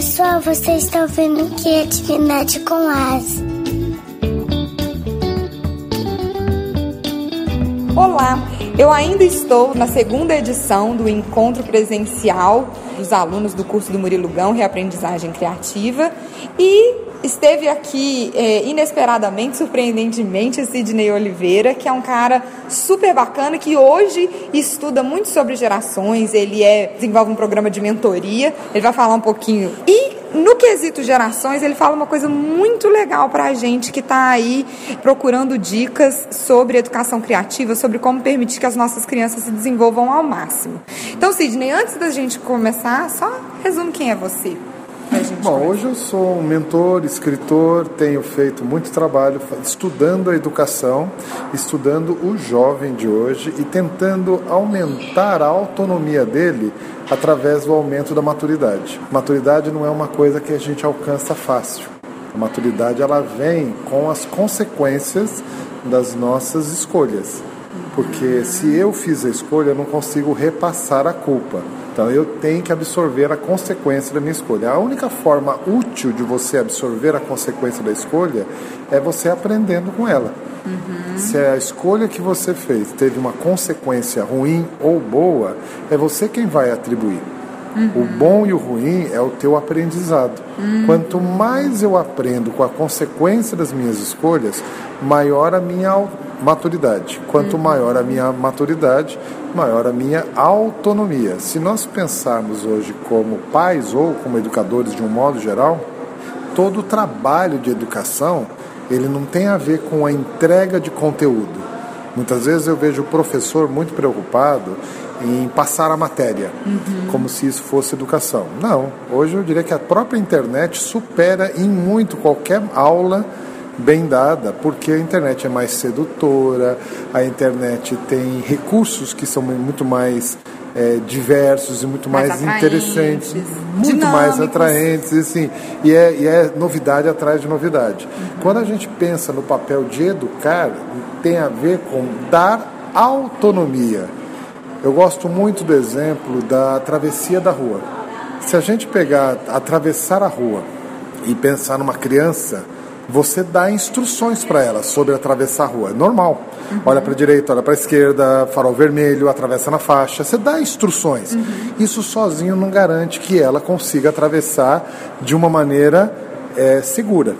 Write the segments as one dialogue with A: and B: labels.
A: pessoal, vocês estão vendo Criatividade com Asa.
B: Olá, eu ainda estou na segunda edição do encontro presencial dos alunos do curso do Murilo Gão, Reaprendizagem Criativa, e esteve aqui é, inesperadamente, surpreendentemente, Sidney Oliveira, que é um cara super bacana, que hoje estuda muito sobre gerações, ele é, desenvolve um programa de mentoria, ele vai falar um pouquinho. E no quesito gerações, ele fala uma coisa muito legal para a gente que está aí procurando dicas sobre educação criativa, sobre como permitir que as nossas crianças se desenvolvam ao máximo. Então, Sidney, antes da gente começar, só resume quem é você.
C: Bom, hoje eu sou um mentor, escritor, tenho feito muito trabalho estudando a educação, estudando o jovem de hoje e tentando aumentar a autonomia dele através do aumento da maturidade. Maturidade não é uma coisa que a gente alcança fácil. A maturidade ela vem com as consequências das nossas escolhas. Porque se eu fiz a escolha, eu não consigo repassar a culpa. Então eu tenho que absorver a consequência da minha escolha. A única forma útil de você absorver a consequência da escolha é você aprendendo com ela. Uhum. Se a escolha que você fez teve uma consequência ruim ou boa, é você quem vai atribuir. Uhum. O bom e o ruim é o teu aprendizado. Uhum. Quanto mais eu aprendo com a consequência das minhas escolhas, maior a minha maturidade. Quanto uhum. maior a minha maturidade, maior a minha autonomia. Se nós pensarmos hoje como pais ou como educadores de um modo geral, todo o trabalho de educação ele não tem a ver com a entrega de conteúdo. Muitas vezes eu vejo o professor muito preocupado em passar a matéria, uhum. como se isso fosse educação. Não, hoje eu diria que a própria internet supera em muito qualquer aula bem dada, porque a internet é mais sedutora, a internet tem recursos que são muito mais é, diversos e muito mais, mais interessantes, muito dinâmicos. mais atraentes, assim, e é, e é novidade atrás de novidade. Uhum. Quando a gente pensa no papel de educar, tem a ver com dar autonomia. Eu gosto muito do exemplo da travessia da rua. Se a gente pegar, atravessar a rua e pensar numa criança, você dá instruções para ela sobre atravessar a rua. É normal. Uhum. Olha para a direita, olha para a esquerda, farol vermelho, atravessa na faixa. Você dá instruções. Uhum. Isso sozinho não garante que ela consiga atravessar de uma maneira é, segura.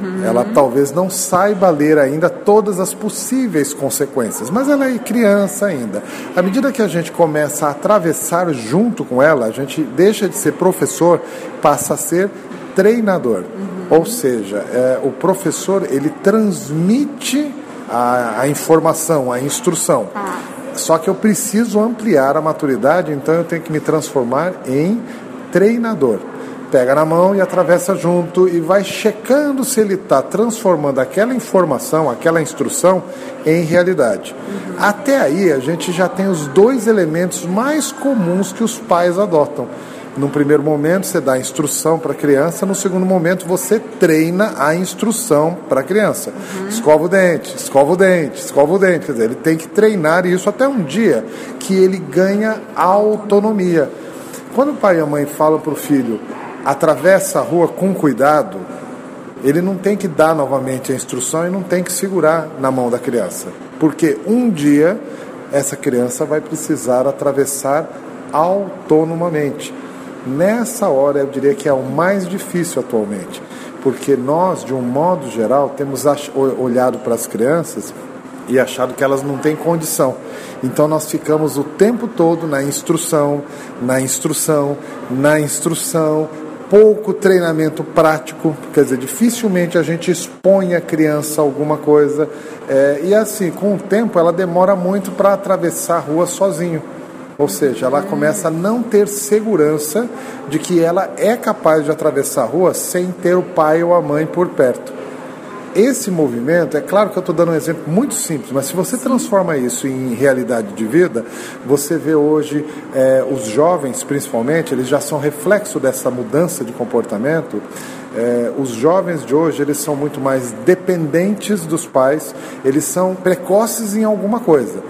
C: Uhum. Ela talvez não saiba ler ainda todas as possíveis consequências, mas ela é criança ainda. À medida que a gente começa a atravessar junto com ela, a gente deixa de ser professor, passa a ser treinador. Ou seja, é, o professor ele transmite a, a informação, a instrução. Ah. Só que eu preciso ampliar a maturidade, então eu tenho que me transformar em treinador. Pega na mão e atravessa junto e vai checando se ele está transformando aquela informação, aquela instrução em realidade. Uhum. Até aí a gente já tem os dois elementos mais comuns que os pais adotam num primeiro momento você dá instrução para a criança, no segundo momento você treina a instrução para a criança. Uhum. Escova o dente, escova o dente, escova o dente. Quer dizer, ele tem que treinar isso até um dia que ele ganha autonomia. Quando o pai e a mãe falam para o filho, atravessa a rua com cuidado, ele não tem que dar novamente a instrução e não tem que segurar na mão da criança. Porque um dia essa criança vai precisar atravessar autonomamente. Nessa hora eu diria que é o mais difícil atualmente, porque nós, de um modo geral, temos olhado para as crianças e achado que elas não têm condição. Então nós ficamos o tempo todo na instrução, na instrução, na instrução, pouco treinamento prático, quer dizer, dificilmente a gente expõe a criança a alguma coisa. É, e assim, com o tempo, ela demora muito para atravessar a rua sozinho. Ou seja, ela começa a não ter segurança de que ela é capaz de atravessar a rua sem ter o pai ou a mãe por perto. Esse movimento, é claro que eu estou dando um exemplo muito simples, mas se você transforma isso em realidade de vida, você vê hoje é, os jovens, principalmente, eles já são reflexo dessa mudança de comportamento. É, os jovens de hoje eles são muito mais dependentes dos pais, eles são precoces em alguma coisa.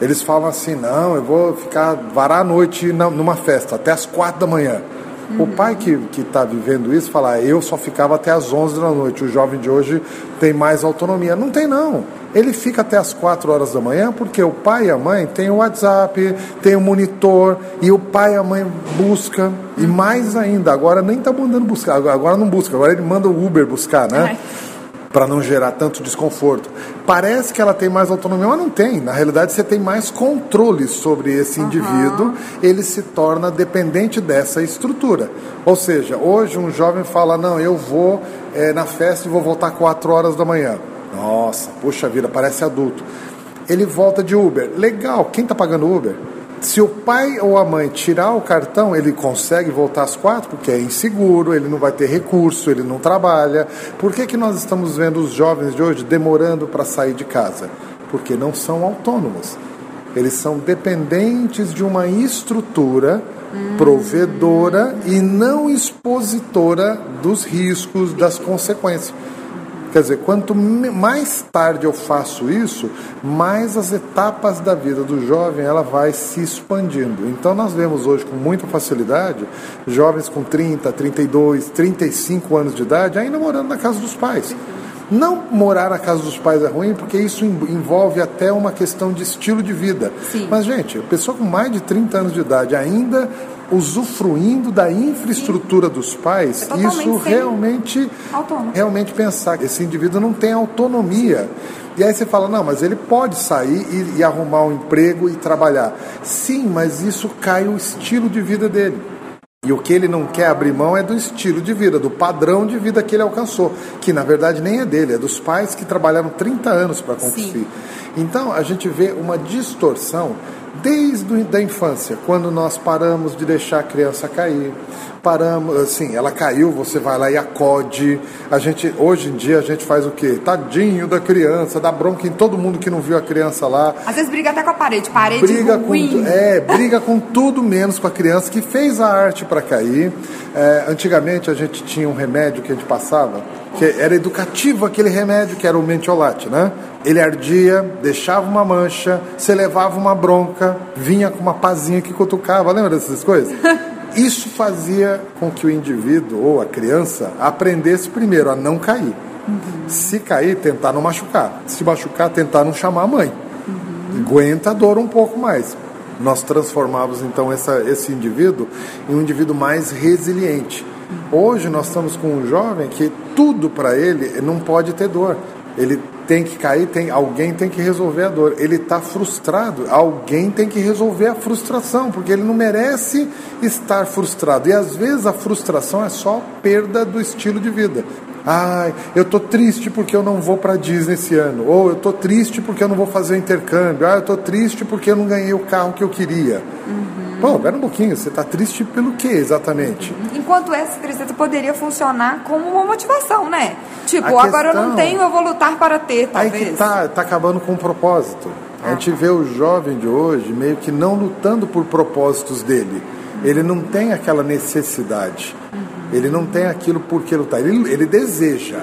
C: Eles falam assim: não, eu vou ficar varar a noite numa festa, até as quatro da manhã. Uhum. O pai que está vivendo isso fala, ah, eu só ficava até as 11 da noite, o jovem de hoje tem mais autonomia. Não tem não. Ele fica até as 4 horas da manhã porque o pai e a mãe têm o WhatsApp, tem o monitor e o pai e a mãe busca. E mais ainda, agora nem está mandando buscar, agora não busca, agora ele manda o Uber buscar, né? Para não gerar tanto desconforto. Parece que ela tem mais autonomia, mas não tem. Na realidade, você tem mais controle sobre esse uhum. indivíduo, ele se torna dependente dessa estrutura. Ou seja, hoje um jovem fala: Não, eu vou é, na festa e vou voltar 4 horas da manhã. Nossa, puxa vida, parece adulto. Ele volta de Uber. Legal, quem está pagando Uber? Se o pai ou a mãe tirar o cartão, ele consegue voltar às quatro, porque é inseguro, ele não vai ter recurso, ele não trabalha. Por que, que nós estamos vendo os jovens de hoje demorando para sair de casa? Porque não são autônomos. Eles são dependentes de uma estrutura provedora e não expositora dos riscos, das consequências. Quer dizer, quanto mais tarde eu faço isso, mais as etapas da vida do jovem ela vai se expandindo. Então nós vemos hoje com muita facilidade jovens com 30, 32, 35 anos de idade ainda morando na casa dos pais. Não morar na casa dos pais é ruim, porque isso envolve até uma questão de estilo de vida. Sim. Mas, gente, a pessoa com mais de 30 anos de idade ainda usufruindo da infraestrutura dos pais, é isso realmente, realmente pensar que esse indivíduo não tem autonomia. E aí você fala, não, mas ele pode sair e, e arrumar um emprego e trabalhar. Sim, mas isso cai o estilo de vida dele. E o que ele não quer abrir mão é do estilo de vida, do padrão de vida que ele alcançou, que na verdade nem é dele, é dos pais que trabalharam 30 anos para conquistar. Então a gente vê uma distorção desde a infância, quando nós paramos de deixar a criança cair, paramos, assim, ela caiu, você vai lá e acode. A gente, hoje em dia, a gente faz o quê? Tadinho da criança, dá bronca em todo mundo que não viu a criança lá.
B: Às vezes briga até com a parede, parede
C: briga ruim. Com, é, briga com tudo menos com a criança que fez a arte para cair. É, antigamente a gente tinha um remédio que a gente passava, que era educativo aquele remédio, que era o mentiolate, né? Ele ardia, deixava uma mancha, você levava uma bronca, vinha com uma pazinha que cutucava, lembra dessas coisas? Isso fazia com que o indivíduo ou a criança aprendesse primeiro a não cair. Uhum. Se cair, tentar não machucar. Se machucar, tentar não chamar a mãe. Uhum. Aguenta a dor um pouco mais. Nós transformávamos então essa, esse indivíduo em um indivíduo mais resiliente. Hoje nós estamos com um jovem que tudo para ele não pode ter dor. Ele tem que cair, tem, alguém tem que resolver a dor. Ele está frustrado, alguém tem que resolver a frustração, porque ele não merece estar frustrado. E às vezes a frustração é só perda do estilo de vida. Ai, eu tô triste porque eu não vou para Disney esse ano. Ou eu tô triste porque eu não vou fazer o intercâmbio. Ah, eu tô triste porque eu não ganhei o carro que eu queria. Uhum. Pô, pera um pouquinho, você está triste pelo que exatamente?
B: Enquanto essa tristeza poderia funcionar como uma motivação, né? Tipo, questão, agora eu não tenho, eu vou lutar para ter, talvez.
C: Aí que tá, tá acabando com o propósito. A ah. gente vê o jovem de hoje meio que não lutando por propósitos dele. Ele não tem aquela necessidade. Uhum. Ele não tem aquilo por que lutar. Ele, ele deseja.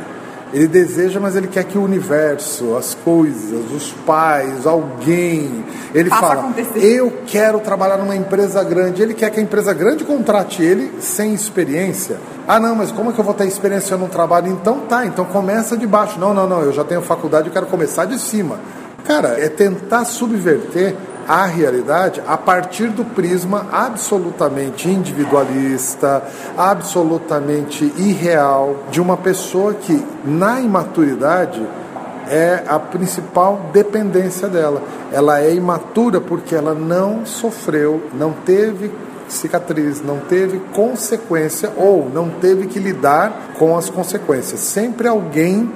C: Ele deseja, mas ele quer que o universo, as coisas, os pais, alguém. Ele Faça fala: acontecer. Eu quero trabalhar numa empresa grande. Ele quer que a empresa grande contrate ele sem experiência. Ah, não, mas como é que eu vou ter experiência no trabalho? Então tá, então começa de baixo. Não, não, não, eu já tenho faculdade, eu quero começar de cima. Cara, é tentar subverter a realidade a partir do prisma absolutamente individualista, absolutamente irreal de uma pessoa que, na imaturidade, é a principal dependência dela. Ela é imatura porque ela não sofreu, não teve cicatriz, não teve consequência ou não teve que lidar com as consequências. Sempre alguém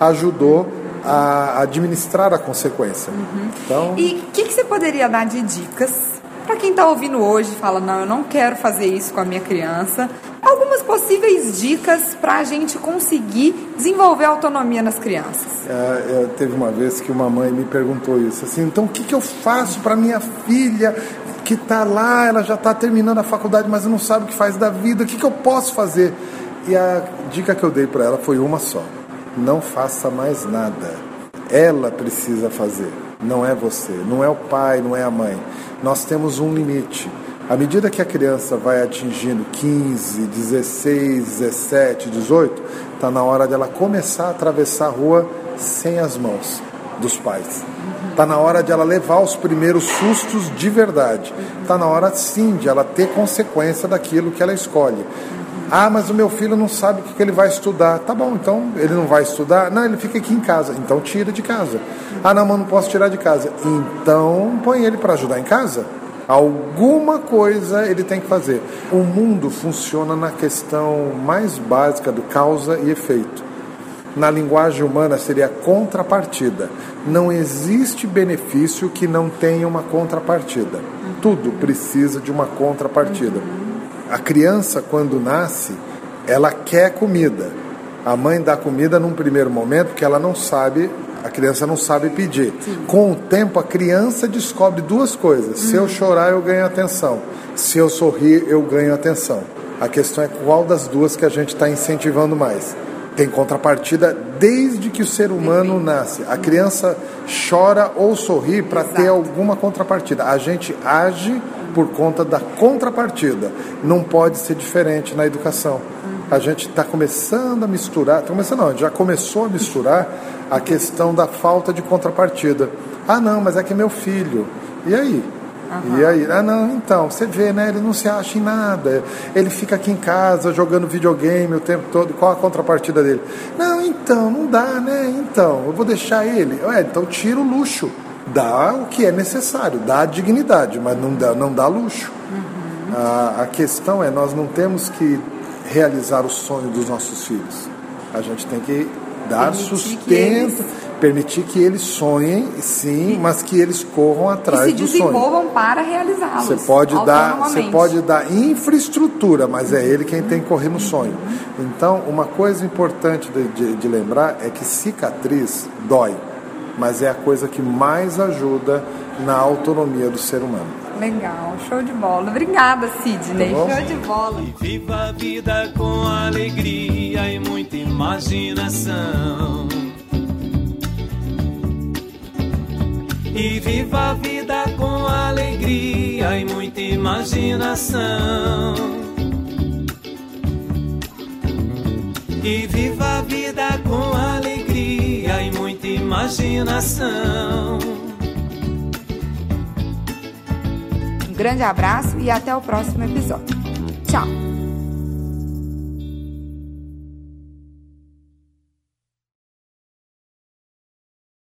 C: ajudou a administrar a consequência.
B: Uhum. Então... E o que, que você poderia dar de dicas para quem está ouvindo hoje e fala, não, eu não quero fazer isso com a minha criança? Algumas possíveis dicas para a gente conseguir desenvolver autonomia nas crianças.
C: É, é, teve uma vez que uma mãe me perguntou isso, assim, então o que, que eu faço para minha filha que está lá, ela já está terminando a faculdade, mas não sabe o que faz da vida, o que, que eu posso fazer? E a dica que eu dei para ela foi uma só não faça mais nada. Ela precisa fazer, não é você, não é o pai, não é a mãe. Nós temos um limite. À medida que a criança vai atingindo 15, 16, 17, 18, está na hora dela começar a atravessar a rua sem as mãos dos pais. Está na hora de ela levar os primeiros sustos de verdade. Está na hora, sim, de ela ter consequência daquilo que ela escolhe. Ah, mas o meu filho não sabe o que ele vai estudar. Tá bom, então ele não vai estudar? Não, ele fica aqui em casa. Então tira de casa. Ah, não, mas não posso tirar de casa. Então põe ele para ajudar em casa. Alguma coisa ele tem que fazer. O mundo funciona na questão mais básica do causa e efeito. Na linguagem humana seria contrapartida. Não existe benefício que não tenha uma contrapartida. Tudo precisa de uma contrapartida. A criança, quando nasce, ela quer comida. A mãe dá comida num primeiro momento porque ela não sabe a criança não sabe pedir. Sim. Com o tempo, a criança descobre duas coisas: se eu chorar, eu ganho atenção, se eu sorrir, eu ganho atenção. A questão é qual das duas que a gente está incentivando mais. Tem contrapartida desde que o ser humano nasce. A criança chora ou sorri para ter alguma contrapartida. A gente age por conta da contrapartida. Não pode ser diferente na educação. A gente está começando a misturar, tá começando não, já começou a misturar a questão da falta de contrapartida. Ah, não, mas é que é meu filho. E aí? Uhum. E aí, ah não, então, você vê, né? Ele não se acha em nada. Ele fica aqui em casa jogando videogame o tempo todo. Qual a contrapartida dele? Não, então, não dá, né? Então, eu vou deixar ele. Ué, então tira o luxo. Dá o que é necessário, dá dignidade, mas não dá, não dá luxo. Uhum. A, a questão é, nós não temos que realizar o sonho dos nossos filhos. A gente tem que dar permitir sustento, que eles... permitir que eles sonhem, sim, mas que eles corram atrás
B: e se
C: do sonho.
B: desenvolvam para realizá-los.
C: Você pode dar, você pode dar infraestrutura, mas é ele quem tem que correr no sonho. Então, uma coisa importante de, de, de lembrar é que cicatriz dói, mas é a coisa que mais ajuda na autonomia do ser humano.
B: Legal, show de bola. Obrigada, Sidney. Tá show de bola.
D: E viva a vida com alegria e muita imaginação. E viva a vida com alegria e muita imaginação. E viva a vida com alegria e imaginação.
B: grande abraço e até o próximo episódio. Tchau!